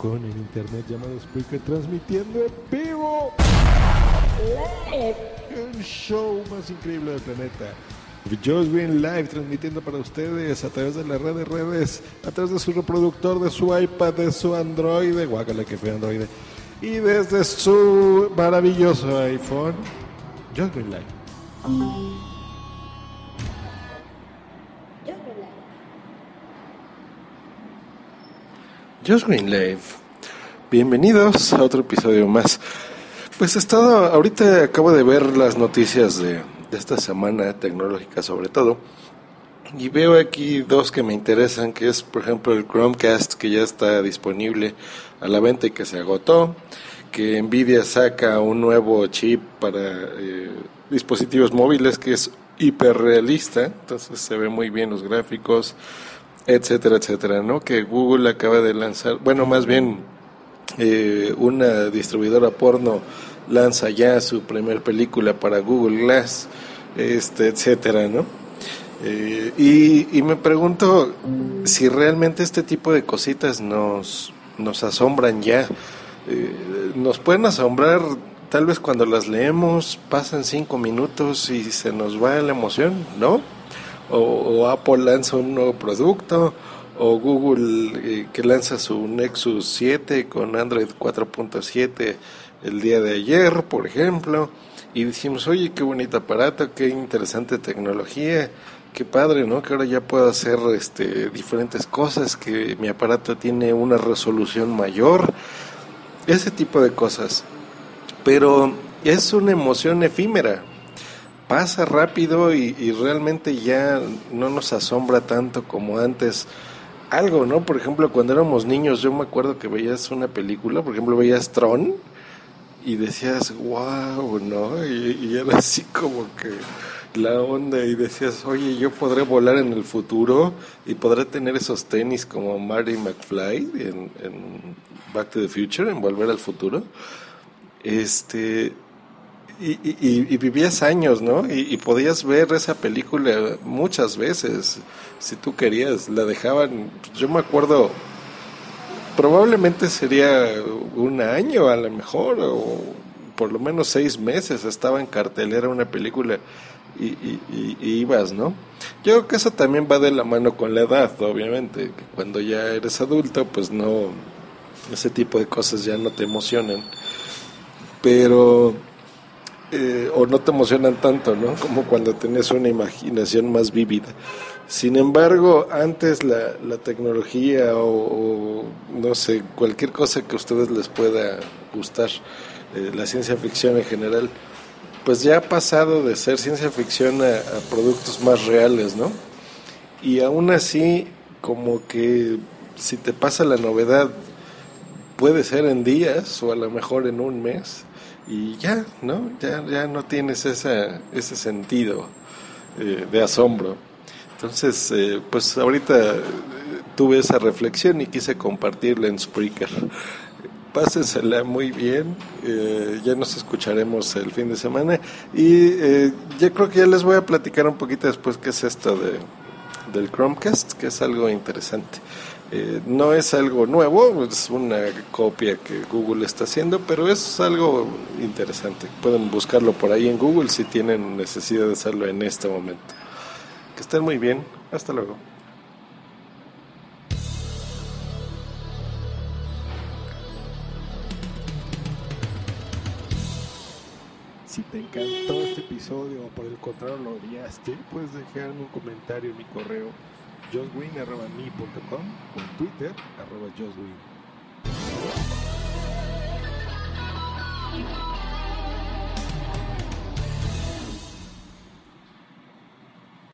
rincón en internet llamado Spreaker transmitiendo en vivo el show más increíble del planeta. Green Live transmitiendo para ustedes a través de las redes redes, a través de su reproductor, de su iPad, de su Android, guácala que fue Android, y desde su maravilloso iPhone, Green Live. Just Green Live. Bienvenidos a otro episodio más. Pues he estado, ahorita acabo de ver las noticias de, de esta semana tecnológica sobre todo. Y veo aquí dos que me interesan, que es por ejemplo el Chromecast que ya está disponible a la venta y que se agotó, que Nvidia saca un nuevo chip para eh, dispositivos móviles que es hiperrealista, entonces se ve muy bien los gráficos, etcétera, etcétera, ¿no? Que Google acaba de lanzar, bueno, más bien eh, una distribuidora porno lanza ya su primer película para Google Glass, este, etcétera, ¿no? Eh, y, y, me pregunto si realmente este tipo de cositas nos, nos asombran ya. Eh, nos pueden asombrar tal vez cuando las leemos, pasan cinco minutos y se nos va la emoción, ¿no? O, Apple lanza un nuevo producto, o Google eh, que lanza su Nexus 7 con Android 4.7 el día de ayer, por ejemplo, y decimos, oye, qué bonito aparato, qué interesante tecnología, qué padre, ¿no? Que ahora ya puedo hacer este, diferentes cosas, que mi aparato tiene una resolución mayor, ese tipo de cosas. Pero es una emoción efímera, pasa rápido y, realmente ya no nos asombra tanto como antes algo, ¿no? Por ejemplo, cuando éramos niños, yo me acuerdo que veías una película, por ejemplo, veías Tron y decías, wow, ¿no? Y, era así como que la onda y decías, oye, yo podré volar en el futuro y podré tener esos tenis como Marty McFly en, en Back to the Future, en Volver al Futuro. Este, y, vivías años, ¿no? Y, podías ver esa película muchas veces, si tú querías. La dejaban, yo me acuerdo, probablemente sería un año a lo mejor, o por lo menos seis meses estaba en cartelera una película y, ibas, ¿no? Yo creo que eso también va de la mano con la edad, obviamente, cuando ya eres adulto, pues no, ese tipo de cosas ya no te emocionan. Pero eh, o no te emocionan tanto, ¿no? Como cuando tenés una imaginación más vívida. Sin embargo, antes la, tecnología o, no sé, cualquier cosa que a ustedes les pueda gustar, eh, la ciencia ficción en general, pues ya ha pasado de ser ciencia ficción a, a productos más reales, ¿no? Y aún así, como que si te pasa la novedad, puede ser en días o a lo mejor en un mes y ya, ¿no? Ya, ya no tienes ese sentido eh, de asombro. Entonces, eh, pues ahorita eh, tuve esa reflexión y quise compartirla en Spreaker. Pásensela muy bien, ya nos escucharemos el fin de semana y yo creo que ya les voy a platicar un poquito después qué es esto de, del Chromecast, que es algo interesante. Eh, no es algo nuevo, es una copia que Google está haciendo, pero es algo interesante. Pueden buscarlo por ahí en Google si tienen necesidad de hacerlo en este momento. Que estén muy bien. Hasta luego. Si te encantó este episodio o por el contrario lo odiaste, puedes dejarme un comentario en mi correo joswin.me.com o en Twitter arroba joswin.